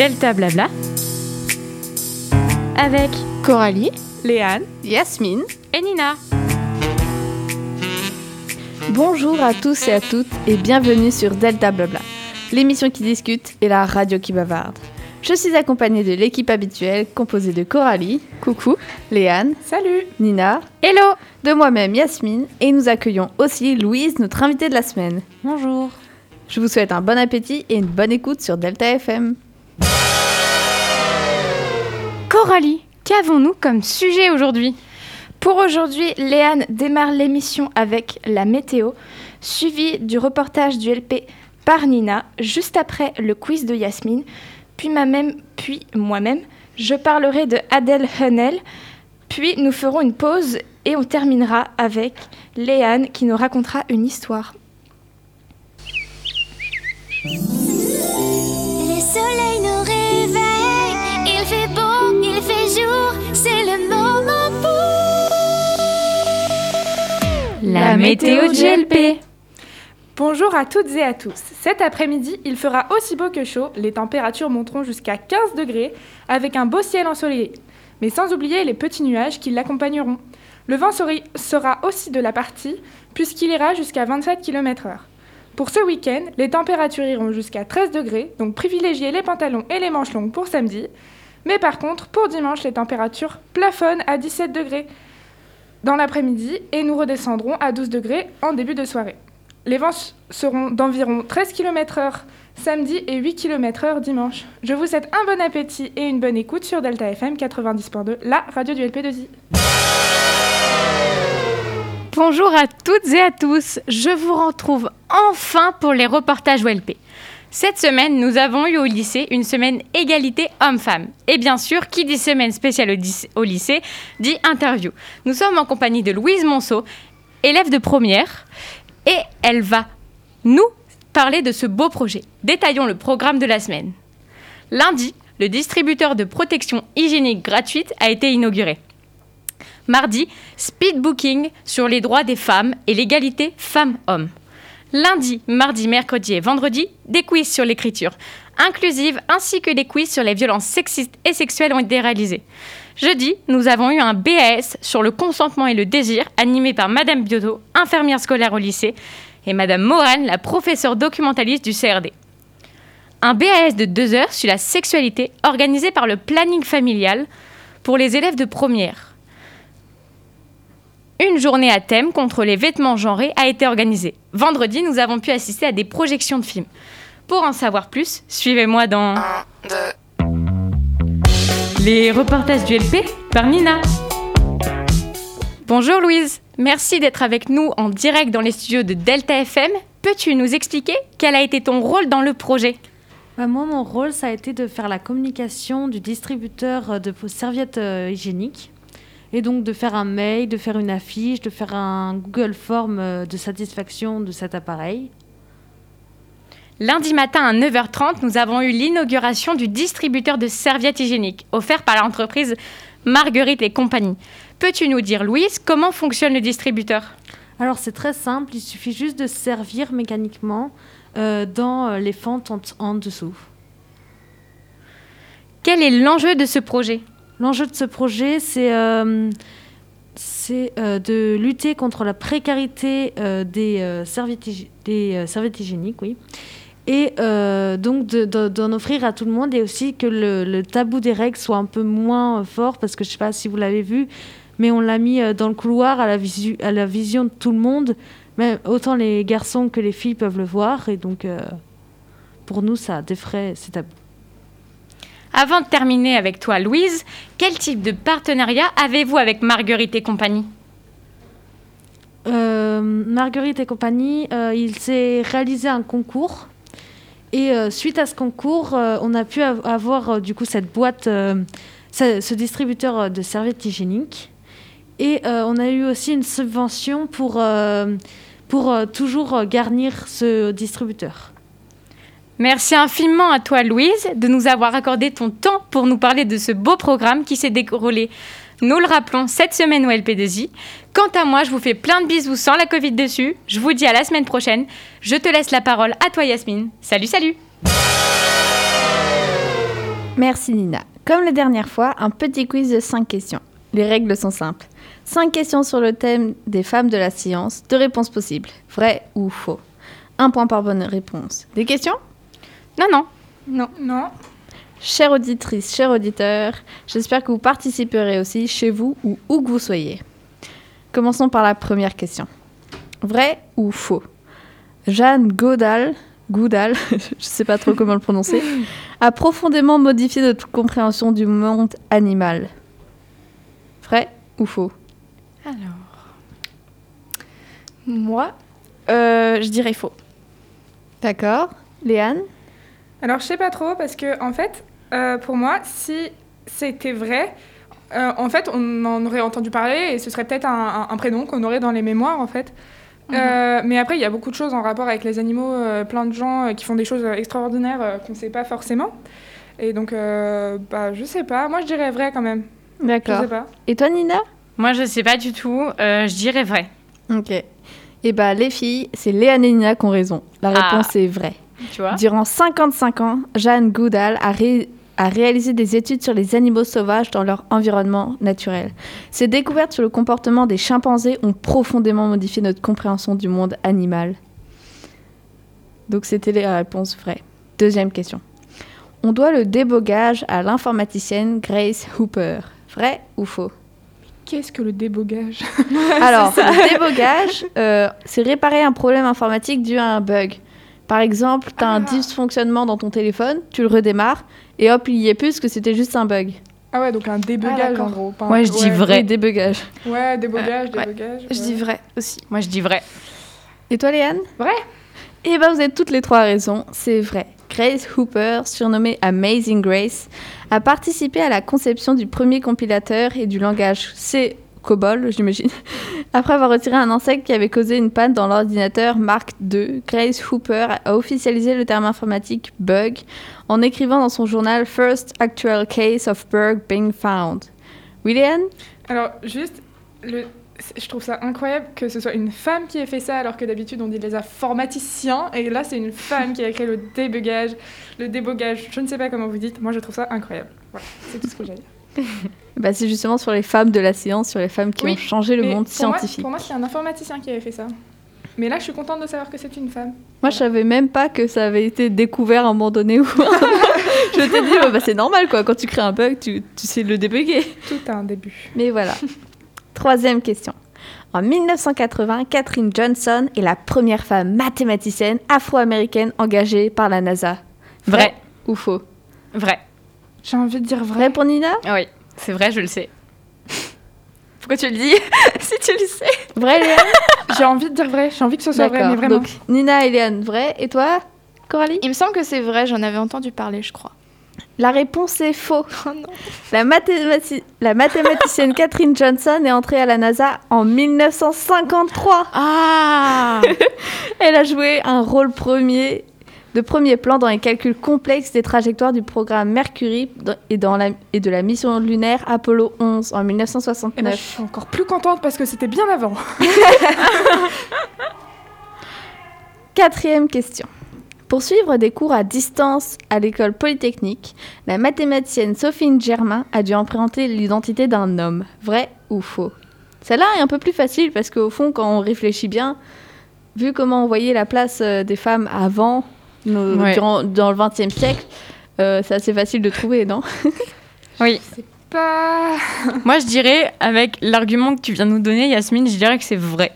Delta Blabla. Avec Coralie, Léane, Yasmine. Et Nina. Bonjour à tous et à toutes et bienvenue sur Delta Blabla, l'émission qui discute et la radio qui bavarde. Je suis accompagnée de l'équipe habituelle composée de Coralie, coucou, Léane, salut, Nina, hello, de moi-même Yasmine. Et nous accueillons aussi Louise, notre invitée de la semaine. Bonjour. Je vous souhaite un bon appétit et une bonne écoute sur Delta FM. Coralie, qu'avons-nous comme sujet aujourd'hui? Pour aujourd'hui, Léane démarre l'émission avec la météo, suivi du reportage du LP par Nina, juste après le quiz de Yasmine, puis, même, puis moi-même, je parlerai de Adèle Hunnel, puis nous ferons une pause et on terminera avec Léane qui nous racontera une histoire. Le soleil nous c'est le moment pour la météo de GLP. Bonjour à toutes et à tous. Cet après-midi, il fera aussi beau que chaud. Les températures monteront jusqu'à 15 degrés avec un beau ciel ensoleillé. Mais sans oublier les petits nuages qui l'accompagneront. Le vent sera aussi de la partie puisqu'il ira jusqu'à 27 km/h. Pour ce week-end, les températures iront jusqu'à 13 degrés, donc privilégiez les pantalons et les manches longues pour samedi. Mais par contre, pour dimanche, les températures plafonnent à 17 degrés dans l'après-midi et nous redescendrons à 12 degrés en début de soirée. Les vents seront d'environ 13 km/h samedi et 8 km/h dimanche. Je vous souhaite un bon appétit et une bonne écoute sur Delta FM 90.2, la radio du LP2I. Bonjour à toutes et à tous, je vous retrouve enfin pour les reportages OLP. Cette semaine, nous avons eu au lycée une semaine égalité homme-femme. Et bien sûr, qui dit semaine spéciale au lycée, dit interview. Nous sommes en compagnie de Louise Monceau, élève de première, et elle va nous parler de ce beau projet. Détaillons le programme de la semaine. Lundi, le distributeur de protection hygiénique gratuite a été inauguré. Mardi, speed booking sur les droits des femmes et l'égalité femmes-hommes. Lundi, mardi, mercredi et vendredi, des quiz sur l'écriture inclusive ainsi que des quiz sur les violences sexistes et sexuelles ont été réalisés. Jeudi, nous avons eu un BAS sur le consentement et le désir animé par Madame Biotto, infirmière scolaire au lycée, et Madame Morane, la professeure documentaliste du CRD. Un BAS de deux heures sur la sexualité organisé par le planning familial pour les élèves de première. Une journée à thème contre les vêtements genrés a été organisée. Vendredi, nous avons pu assister à des projections de films. Pour en savoir plus, suivez-moi dans... Les reportages du LP par Nina. Bonjour Louise, merci d'être avec nous en direct dans les studios de Delta FM. Peux-tu nous expliquer quel a été ton rôle dans le projet? Bah, Moi, mon rôle, ça a été de faire la communication du distributeur de serviettes euh, hygiéniques. Et donc de faire un mail, de faire une affiche, de faire un Google Form euh, de satisfaction de cet appareil. Lundi matin à 9h30, nous avons eu l'inauguration du distributeur de serviettes hygiéniques offert par l'entreprise Marguerite et compagnie. Peux-tu nous dire, Louise, comment fonctionne le distributeur? Alors c'est très simple, il suffit juste de servir mécaniquement euh, dans euh, les fentes en, dessous. Quel est l'enjeu de ce projet? L'enjeu de ce projet, c'est euh, de lutter contre la précarité des, serviettes, des serviettes hygiéniques, oui, et euh, donc d'en offrir à tout le monde et aussi que le, tabou des règles soit un peu moins fort parce que je ne sais pas si vous l'avez vu, mais on l'a mis euh, dans le couloir à la, à la vision de tout le monde, même autant les garçons que les filles peuvent le voir et donc euh, pour nous ça défraie ces tabous. Avant de terminer avec toi Louise, quel type de partenariat avez-vous avec Marguerite et compagnie? Marguerite et compagnie, il s'est réalisé un concours et euh, suite à ce concours, euh, on a pu avoir euh, du coup cette boîte, ce, distributeur de serviettes hygiéniques. Et on a eu aussi une subvention pour, pour toujours garnir ce distributeur. Merci infiniment à toi, Louise, de nous avoir accordé ton temps pour nous parler de ce beau programme qui s'est déroulé nous le rappelons cette semaine au LP2I. Quant à moi, je vous fais plein de bisous sans la Covid dessus. Je vous dis à la semaine prochaine. Je te laisse la parole à toi Yasmine. Salut, salut Merci Nina. Comme la dernière fois, un petit quiz de 5 questions. Les règles sont simples. 5 questions sur le thème des femmes de la science, deux réponses possibles, vrai ou faux. Un point par bonne réponse. Des questions? Non, non. Non. Non. Chère auditrice, chers auditeurs, j'espère que vous participerez aussi chez vous ou où que vous soyez. Commençons par la première question. Vrai ou faux? Jeanne Godal, Goudal, je ne sais pas trop comment le prononcer, a profondément modifié notre compréhension du monde animal. Vrai ou faux? Alors. Moi, euh, je dirais faux. D'accord. Léane? Alors, je sais pas trop parce que, en fait, euh, pour moi, si c'était vrai, euh, en fait, on en aurait entendu parler et ce serait peut-être un, un- un prénom qu'on aurait dans les mémoires, en fait. Euh, mais après, il y a beaucoup de choses en rapport avec les animaux, euh, plein de gens euh, qui font des choses extraordinaires euh, qu'on ne sait pas forcément. Et donc, euh, bah, je sais pas. Moi, je dirais vrai quand même. D'accord. Et toi Nina? Moi, je sais pas du tout. Euh, je dirais vrai. Ok. Et bah les filles, c'est Léane et Nina qui ont raison. La Ah. réponse est vraie. Tu vois? Durant 55 ans, Jeanne Goudal a, ré- a réalisé des études sur les animaux sauvages dans leur environnement naturel. Ses découvertes sur le comportement des chimpanzés ont profondément modifié notre compréhension du monde animal. Donc c'était la réponse vraie. Deuxième question. On doit le débogage à l'informaticienne Grace Hooper. Vrai ou faux? Qu'est-ce que le débogage? Alors, le débogage, euh, c'est réparer un problème informatique dû à un bug. Par exemple, tu as un Ah. dysfonctionnement dans ton téléphone, tu le redémarres, et hop, il y est plus parce que c'était juste un bug. Ah ouais, donc un débogage Ah, en gros. Moi, je dis ouais. vrai. Oui, débogage. Ouais, débogage, Euh, ouais. débogage. Je dis vrai aussi. Moi, je dis vrai. Et toi, Léane? Vrai. Eh ben, vous avez toutes les trois raisons, c'est vrai. Grace Hooper, surnommée Amazing Grace, a participé à la conception du premier compilateur et du langage C COBOL, j'imagine. Après avoir retiré un insecte qui avait causé une panne dans l'ordinateur Mark II, Grace Hooper a officialisé le terme informatique bug en écrivant dans son journal First Actual Case of Bug Being Found. William? Alors, juste, je trouve ça incroyable que ce soit une femme qui ait fait ça, alors que d'habitude on dit les informaticiens, et là c'est une femme qui a créé le débugage, le débogage, je ne sais pas comment vous dites, moi je trouve ça incroyable. Voilà, c'est tout ce que j'ai à dire. Bah, C'est justement sur les femmes de la science, sur les femmes qui Oui, ont changé le Mais monde pour moi- scientifique. Pour moi, c'est un informaticien qui avait fait ça. Mais là, je suis contente de savoir que c'est une femme. Moi, je savais même pas que ça avait été découvert à un moment donné. Ou... je t'ai dit, bah, c'est normal, quoi. Quand tu crées un bug, tu, tu sais le débugger. Tout a un début. Mais voilà. Troisième question. En 1980, Catherine Johnson est la première femme mathématicienne afro-américaine engagée par la NASA. Vrai. ou faux? Vrai. J'ai envie de dire vrai. Vrai pour Nina? Ah oui, c'est vrai, je le sais. Pourquoi tu le dis? Si tu le sais. Vrai, Léane J'ai envie de dire vrai. J'ai envie que ce soit vrai, mais vraiment. Donc, Nina et Léane, vrai. Et toi, Coralie? Il me semble que c'est vrai, j'en avais entendu parler, je crois. La réponse est faux. Oh non. La, mathémati- la mathématicienne Catherine Johnson est entrée à la NASA en 1953. Ah Elle a joué un rôle premier de premier plan dans les calculs complexes des trajectoires du programme Mercury et, dans la, et de la mission lunaire Apollo 11 en Et ben, je 1969. suis encore plus contente parce que c'était bien avant. Quatrième question. Pour suivre des cours à distance à l'école polytechnique, la mathématicienne Sophie Germain a dû emprunter l'identité d'un homme. Vrai ou faux? Celle-là est un peu plus facile parce qu'au fond, quand on réfléchit bien, vu comment on voyait la place euh, des femmes avant, nos- Ouais. durant- dans le XXe siècle, euh, c'est assez facile de trouver, non? Oui. Pas. Moi, je dirais, avec l'argument que tu viens de nous donner, Yasmine, je dirais que c'est vrai.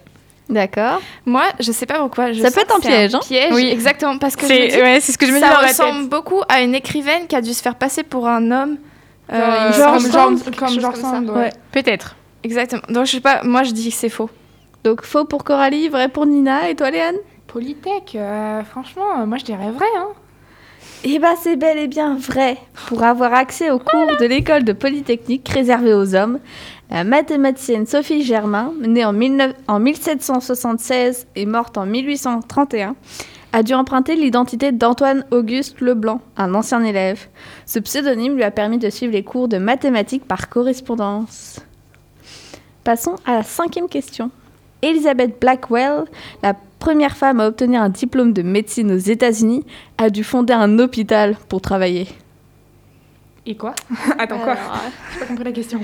D'accord. Moi, je sais pas pourquoi. Je Ça peut être un piège, hein. piège, Oui. exactement. Parce que C'est ouais, c'est ce que je me dis ça ressemble beaucoup à une écrivaine qui a dû se faire passer pour un homme. Genre, Euh, genre, comme genre- comme genre comme ça. Sand, ouais. Ouais. Peut-être. Exactement. Donc je sais pas, moi je dis que c'est faux. Donc faux pour Coralie, vrai pour Nina, et toi Léane? Polytech, euh, franchement, euh, moi je dirais vrai. Hein. Eh ben, c'est bel et bien vrai. Pour avoir accès aux cours de l'école de Polytechnique réservée aux hommes, la mathématicienne Sophie Germain, née en, 19 en 1776 et morte en 1831, a dû emprunter l'identité d'Antoine Auguste Leblanc, un ancien élève. Ce pseudonyme lui a permis de suivre les cours de mathématiques par correspondance. Passons à la cinquième question. Elizabeth Blackwell, la première femme à obtenir un diplôme de médecine aux États-Unis, a dû fonder un hôpital pour travailler. Et quoi? Attends, quoi? J'ai pas compris la question.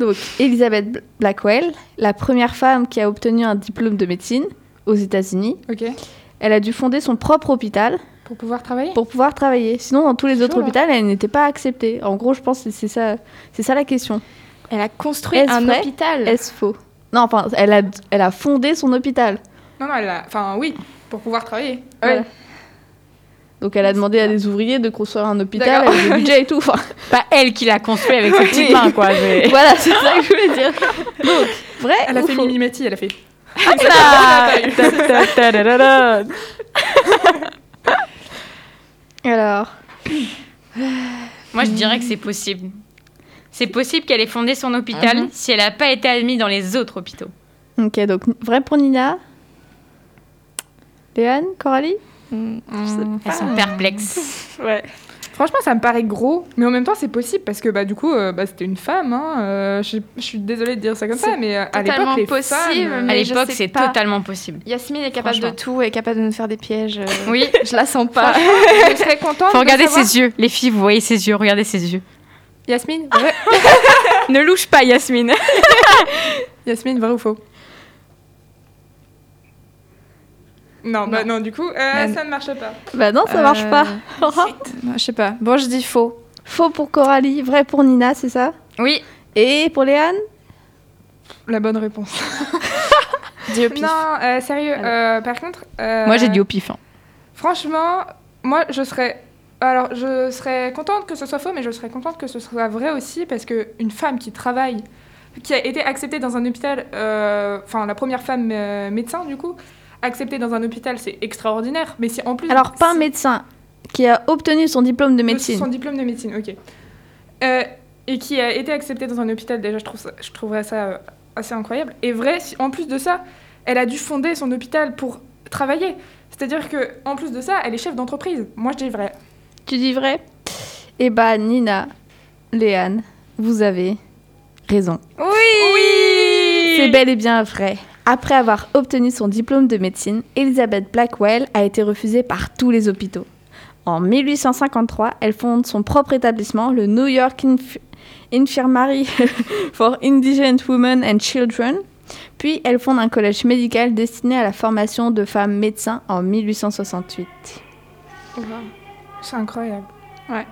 Donc, Elizabeth Bl- Blackwell, la première femme qui a obtenu un diplôme de médecine aux États-Unis, Ok. elle a dû fonder son propre hôpital Pour pouvoir travailler? pour pouvoir travailler. Sinon, dans tous les autres chaud, hôpitaux, elle n'était pas acceptée. En gros, je pense que c'est ça, c'est ça la question. Elle a construit Est-ce un vrai hôpital? Est-ce faux? Non, enfin, elle a, elle a fondé son hôpital. Non, non, elle a... Enfin, oui, pour pouvoir travailler. Voilà. Donc, elle a demandé à des ouvriers de construire un hôpital avec le budget et tout. Enfin, Pas elle qui l'a construit avec ses petites mains, quoi. mais- voilà, c'est ça que je voulais dire. Donc, vrai Elle a fait faux Mimi Mati, elle a fait. Alors, Moi, je dirais que c'est possible. C'est possible qu'elle ait fondé son hôpital Mhm. si elle n'a pas été admise dans les autres hôpitaux. ok, donc vrai pour Nina. Léane, Coralie Hmm. Elles sont perplexes. Ouais. Franchement, ça me paraît gros, mais en même temps, c'est possible parce que bah, du coup, euh, bah, c'était une femme. Hein, euh, je, je suis désolée de dire ça comme ça, mais euh, à l'époque, les possible, femmes. euh, À l'époque, c'est pas. totalement possible. Yasmine est capable de tout est capable de nous faire des pièges. euh, Oui, Je la sens pas. je serais contente. faut de regarder savoir- ses yeux. Les filles, vous voyez ses yeux, regardez ses yeux. Yasmine, vrai... Ne louche pas, Yasmine. Yasmine, vrai ou faux? Non, bah non, du coup, euh, Bah, ça ne marche pas. Bah non, ça marche Euh, pas. Non, Je sais pas. Bon, je dis faux. Faux pour Coralie, vrai pour Nina, c'est ça? Oui, Et pour Léane? La bonne réponse. Dis au pif. Non, euh, sérieux, euh, par contre. euh, moi j'ai dit au pif. hein. Franchement, moi, je serais. Alors, je serais contente que ce soit faux, mais je serais contente que ce soit vrai aussi, parce qu'une femme qui travaille, qui a été acceptée dans un hôpital, euh, enfin, la première femme euh, médecin, du coup, acceptée dans un hôpital, c'est extraordinaire. Mais si en plus. Alors, pas un médecin qui a obtenu son diplôme de médecine. Son diplôme de médecine, ok. Euh, et qui a été acceptée dans un hôpital, déjà, je, trouve ça, je trouverais ça assez incroyable. Et vrai, si- en plus de ça, elle a dû fonder son hôpital pour travailler. C'est-à-dire que en plus de ça, elle est chef d'entreprise. Moi, je dis vrai. Tu dis vrai? Eh bah, Nina, Léane, vous avez raison. Oui C'est bel et bien vrai. Après avoir obtenu son diplôme de médecine, Elizabeth Blackwell a été refusée par tous les hôpitaux. En 1853, elle fonde son propre établissement, le New York Inf- Infirmary for Indigent Women and Children. Puis elle fonde un collège médical destiné à la formation de femmes médecins en 1868. C'est incroyable. Moi,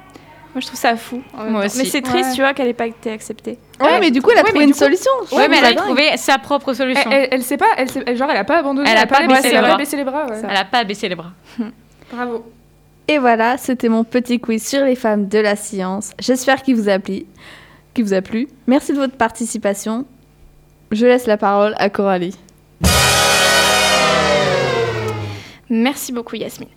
je trouve ça fou. Moi aussi. Mais c'est triste, Ouais. tu vois, qu'elle n'ait pas été acceptée. Ouais, Ouais, mais du coup, elle a ouais, trouvé une coup- solution. Ouais, mais elle a trouvé sa propre solution. elle, elle sait pas, elle, sait- elle- genre, elle a pas abandonné, Elle a pas baissé les bras. baissé les bras. ouais. Elle a pas baissé les bras. Bravo. Et voilà, c'était mon petit quiz sur les femmes de la science. J'espère qu'il vous a plu. Qu'il vous a plu. Merci de votre participation. Je laisse la parole à Coralie. Merci beaucoup, Yasmine.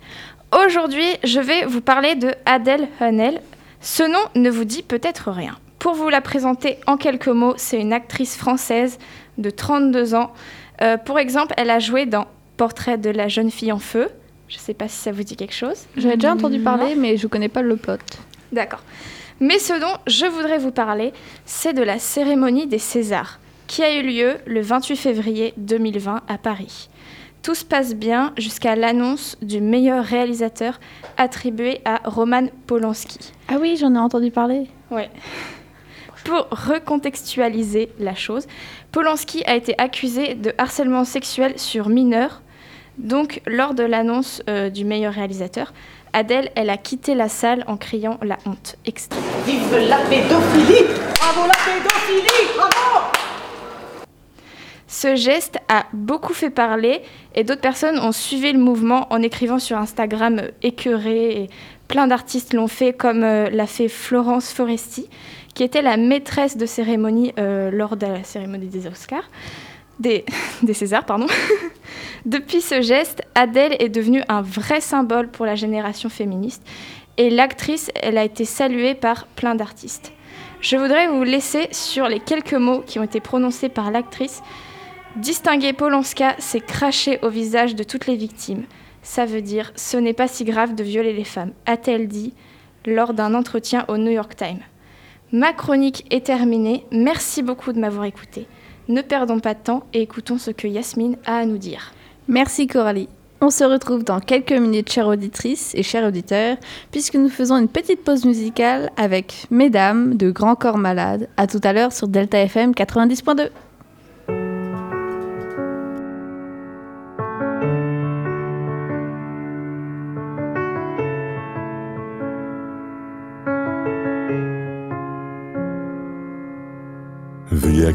Aujourd'hui, je vais vous parler de Adèle Haenel. Ce nom ne vous dit peut-être rien. Pour vous la présenter en quelques mots, c'est une actrice française de 32 ans. Euh, pour exemple, elle a joué dans Portrait de la jeune fille en feu. Je ne sais pas si ça vous dit quelque chose. J'avais déjà entendu parler, mais je connais pas le plot. D'accord. Mais ce dont je voudrais vous parler, c'est de la cérémonie des Césars, qui a eu lieu le 28 février 2020 à Paris. Tout se passe bien jusqu'à l'annonce du meilleur réalisateur attribué à Roman Polanski. Ah oui, j'en ai entendu parler. Pour recontextualiser la chose, Polanski a été accusé de harcèlement sexuel sur mineurs. Donc, lors de l'annonce euh, du meilleur réalisateur, Adèle, elle a quitté la salle en criant la honte. Extrait. Vive la pédophilie Bravo la pédophilie Bravo Ce geste a beaucoup fait parler et d'autres personnes ont suivi le mouvement en écrivant sur Instagram euh, écœuré plein d'artistes l'ont fait comme euh, l'a fait Florence Foresti qui était la maîtresse de cérémonie euh, lors de la cérémonie des Oscars des, des Césars pardon. Depuis ce geste, Adèle est devenue un vrai symbole pour la génération féministe et l'actrice, elle a été saluée par plein d'artistes. Je voudrais vous laisser sur les quelques mots qui ont été prononcés par l'actrice Distinguer Polanska, c'est cracher au visage de toutes les victimes. Ça veut dire ce n'est pas si grave de violer les femmes, a-t-elle dit lors d'un entretien au New York Times. Ma chronique est terminée. Merci beaucoup de m'avoir écouté. Ne perdons pas de temps et écoutons ce que Yasmine a à nous dire. Merci Coralie. On se retrouve dans quelques minutes, chères auditrices et chers auditeurs, puisque nous faisons une petite pause musicale avec Mesdames de Grand Corps Malade. À tout à l'heure sur Delta FM 90.2.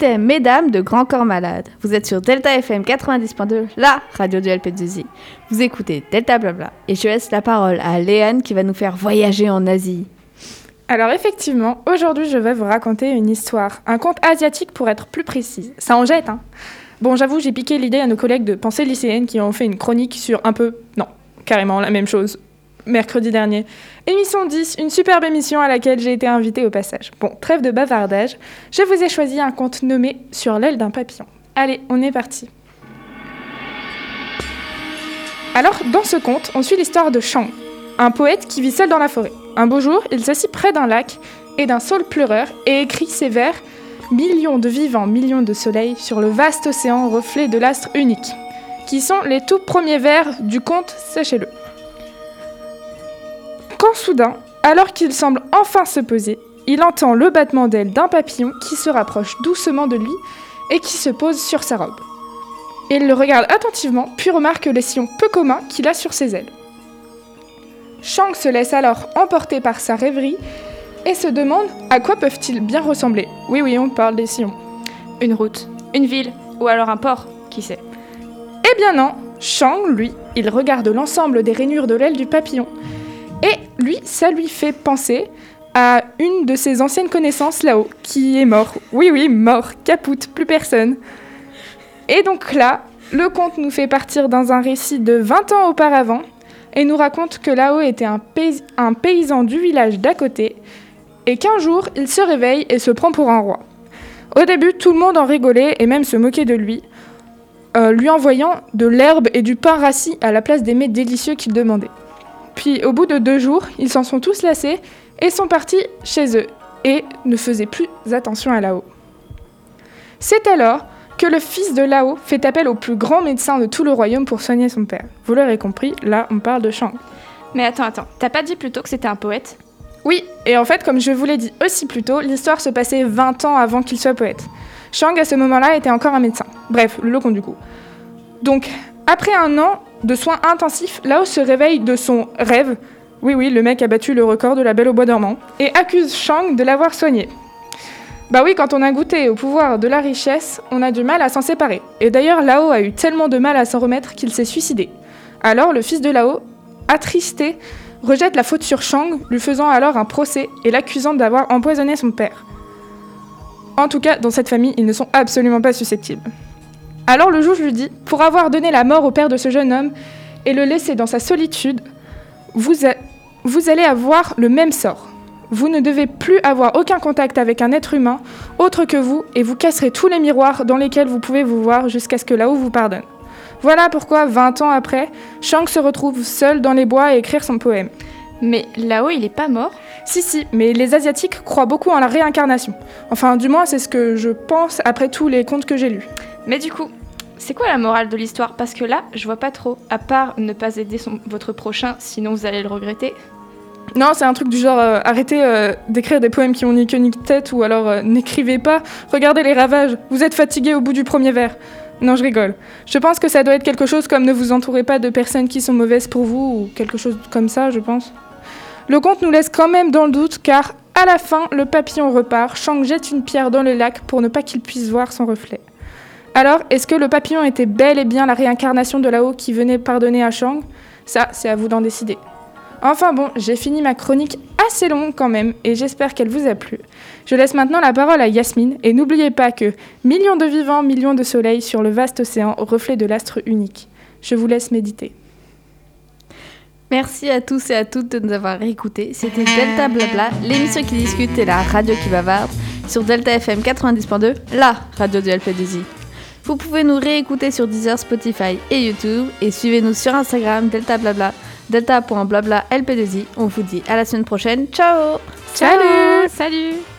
C'était Mesdames de Grand Corps Malade. Vous êtes sur Delta FM 90.2, la radio du LP2I. Vous écoutez Delta Blabla et je laisse la parole à Léane qui va nous faire voyager en Asie. Alors effectivement, aujourd'hui je vais vous raconter une histoire, un conte asiatique pour être plus précise. Ça en jette, hein Bon, j'avoue, j'ai piqué l'idée à nos collègues de pensée lycéenne qui ont fait une chronique sur un peu, non, carrément la même chose, mercredi dernier. Émission 10, une superbe émission à laquelle j'ai été invitée au passage. Bon, trêve de bavardage, je vous ai choisi un conte nommé Sur l'aile d'un papillon. Allez, on est parti. Alors, dans ce conte, on suit l'histoire de Shang, un poète qui vit seul dans la forêt. Un beau jour, il s'assit près d'un lac et d'un saule pleureur et écrit ces vers Millions de vivants, millions de soleils sur le vaste océan reflet de l'astre unique, qui sont les tout premiers vers du conte Sachez-le. Quand soudain, alors qu'il semble enfin se poser, il entend le battement d'aile d'un papillon qui se rapproche doucement de lui et qui se pose sur sa robe. Il le regarde attentivement, puis remarque les sillons peu communs qu'il a sur ses ailes. Shang se laisse alors emporter par sa rêverie et se demande à quoi peuvent-ils bien ressembler. Oui, oui, on parle des sillons. Une route, une ville, ou alors un port, qui sait. Eh bien non, Shang, lui, il regarde l'ensemble des rainures de l'aile du papillon. Lui, ça lui fait penser à une de ses anciennes connaissances là-haut, qui est mort. Oui, oui, mort, capoute, plus personne. Et donc là, le conte nous fait partir dans un récit de 20 ans auparavant et nous raconte que là-haut était un paysan du village d'à côté et qu'un jour, il se réveille et se prend pour un roi. Au début, tout le monde en rigolait et même se moquait de lui, euh, lui envoyant de l'herbe et du pain rassis à la place des mets délicieux qu'il demandait. Puis au bout de deux jours, ils s'en sont tous lassés et sont partis chez eux et ne faisaient plus attention à Lao. C'est alors que le fils de Lao fait appel au plus grand médecin de tout le royaume pour soigner son père. Vous l'aurez compris, là on parle de Shang. Mais attends, attends, t'as pas dit plutôt que c'était un poète? Oui, et en fait, comme je vous l'ai dit aussi plus tôt, l'histoire se passait 20 ans avant qu'il soit poète. Shang, à ce moment-là, était encore un médecin. Bref, le locon du coup. Donc, après un an de soins intensifs, Lao se réveille de son rêve. Oui, oui, le mec a battu le record de la Belle au Bois dormant. Et accuse Shang de l'avoir soigné. Bah oui, quand on a goûté au pouvoir de la richesse, on a du mal à s'en séparer. Et d'ailleurs, Lao a eu tellement de mal à s'en remettre qu'il s'est suicidé. Alors, le fils de Lao, attristé, rejette la faute sur Shang, lui faisant alors un procès et l'accusant d'avoir empoisonné son père. En tout cas, dans cette famille, ils ne sont absolument pas susceptibles. Alors le juge lui dit, pour avoir donné la mort au père de ce jeune homme et le laisser dans sa solitude, vous, a- vous allez avoir le même sort. Vous ne devez plus avoir aucun contact avec un être humain autre que vous et vous casserez tous les miroirs dans lesquels vous pouvez vous voir jusqu'à ce que là-haut vous pardonne. Voilà pourquoi, 20 ans après, Shang se retrouve seul dans les bois à écrire son poème. Mais là-haut, il est pas mort Si, si, mais les Asiatiques croient beaucoup en la réincarnation. Enfin, du moins, c'est ce que je pense après tous les contes que j'ai lus. Mais du coup, c'est quoi la morale de l'histoire? Parce que là, je vois pas trop. À part ne pas aider votre prochain, sinon vous allez le regretter. Non, c'est un truc du genre euh, arrêtez euh, d'écrire des poèmes qui ont ni queue ni tête ou alors euh, n'écrivez pas. Regardez les ravages. Vous êtes fatigué au bout du premier vers. Non, je rigole. Je pense que ça doit être quelque chose comme ne vous entourez pas de personnes qui sont mauvaises pour vous ou quelque chose comme ça, je pense. Le conte nous laisse quand même dans le doute car à la fin, le papillon repart. Shang jette une pierre dans le lac pour ne pas qu'il puisse voir son reflet. Alors, est-ce que le papillon était bel et bien la réincarnation de là-haut qui venait pardonner à Shang Ça, c'est à vous d'en décider. Enfin bon, j'ai fini ma chronique assez longue quand même et j'espère qu'elle vous a plu. Je laisse maintenant la parole à Yasmine et n'oubliez pas que millions de vivants, millions de soleils sur le vaste océan, reflet de l'astre unique. Je vous laisse méditer. Merci à tous et à toutes de nous avoir écoutés. C'était Delta Blabla, l'émission qui discute et la radio qui bavarde sur Delta FM 90.2, la radio du LP2I. Vous pouvez nous réécouter sur Deezer, Spotify et YouTube et suivez-nous sur Instagram Delta Blabla, delta.blabla LP2I. On vous dit à la semaine prochaine. Ciao Salut Salut